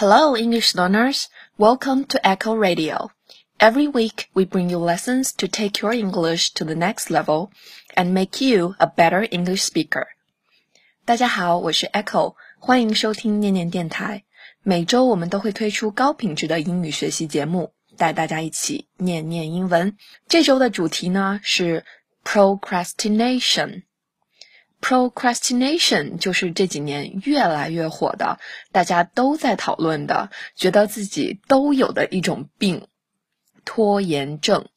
Hello, English learners. Welcome to Echo Radio. Every week, we bring you lessons to take your English to the next level and make you a better English speaker. 大家好，我是 Echo，欢迎收听念念电台。每周我们都会推出高品质的英语学习节目，带大家一起念念英文。这周的主题呢是 procrastination。 Procrastination 就是这几年越来越火的，大家都在讨论的，觉得自己都有的一种病——拖延症。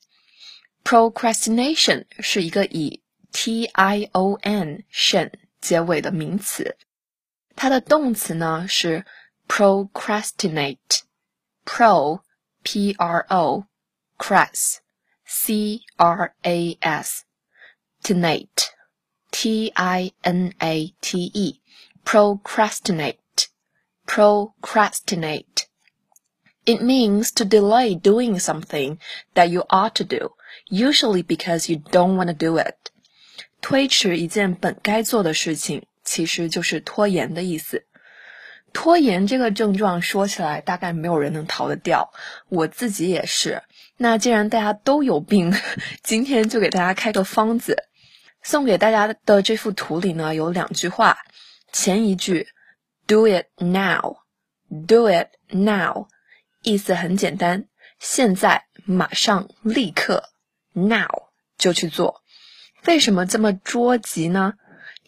procrastination 是一个以 t i o n tion 结尾的名词，它的动词呢是 procrastinate，pro p r o cras c r a s tinate。T I N A T E, procrastinate, procrastinate. It means to delay doing something that you ought to do, usually because you don't want to do it. 推迟一件本该做的事情，其实就是拖延的意思。拖延这个症状说起来，大概没有人能逃得掉，我自己也是。那既然大家都有病，今天就给大家开个方子。送给大家的这幅图里呢，有两句话。前一句，Do it now，Do it now，意思很简单，现在马上立刻，now 就去做。为什么这么着急呢？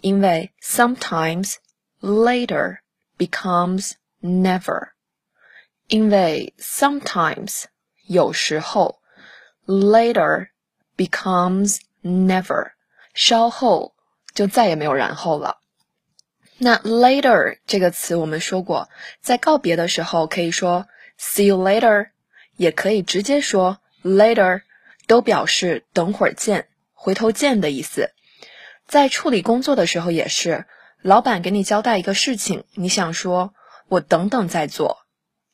因为 sometimes later becomes never。因为 sometimes 有时候 later becomes never。稍后就再也没有然后了。那 later 这个词我们说过，在告别的时候可以说 see you later，也可以直接说 later，都表示等会儿见、回头见的意思。在处理工作的时候也是，老板给你交代一个事情，你想说我等等再做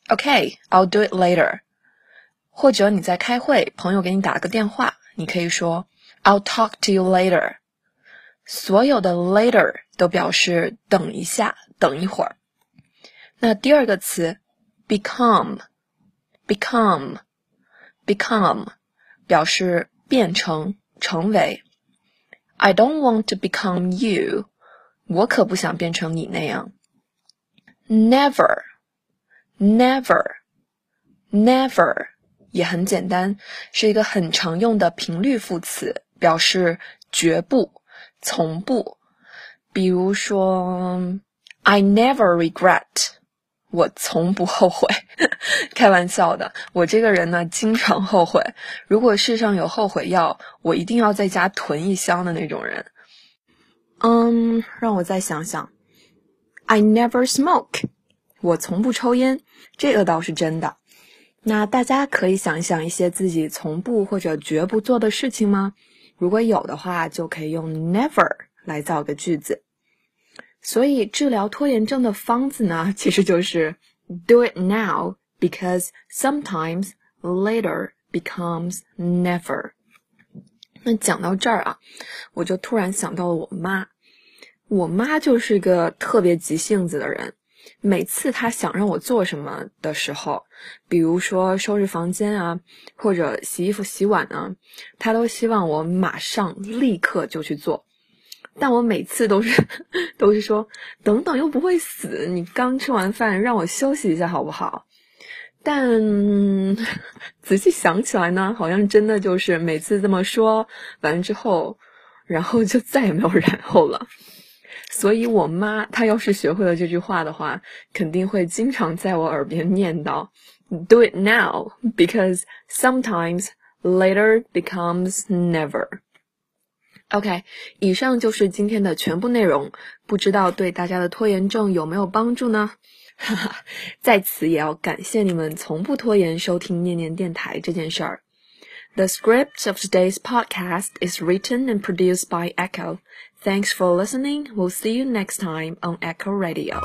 ，OK，I'll do it later。或者你在开会，朋友给你打了个电话，你可以说。I'll talk to you later。所有的 later 都表示等一下，等一会儿。那第二个词 become，become，become 表示变成、成为。I don't want to become you。我可不想变成你那样。Never，never，never 也很简单，是一个很常用的频率副词。表示绝不、从不。比如说，I never regret，我从不后悔。开玩笑的，我这个人呢，经常后悔。如果世上有后悔药，我一定要在家囤一箱的那种人。嗯，让我再想想，I never smoke，我从不抽烟，这个倒是真的。那大家可以想一想一些自己从不或者绝不做的事情吗？如果有的话，就可以用 never 来造个句子。所以治疗拖延症的方子呢，其实就是 do it now because sometimes later becomes never。那讲到这儿啊，我就突然想到了我妈。我妈就是个特别急性子的人。每次他想让我做什么的时候，比如说收拾房间啊，或者洗衣服、洗碗啊，他都希望我马上立刻就去做。但我每次都是 都是说等等，又不会死。你刚吃完饭，让我休息一下好不好？但 仔细想起来呢，好像真的就是每次这么说完之后，然后就再也没有然后了。所以，我妈她要是学会了这句话的话，肯定会经常在我耳边念叨：“Do it now, because sometimes later becomes never.” OK，以上就是今天的全部内容。不知道对大家的拖延症有没有帮助呢？哈哈，在此也要感谢你们从不拖延收听念念电台这件事儿。The script of today's podcast is written and produced by Echo. Thanks for listening. We'll see you next time on Echo Radio.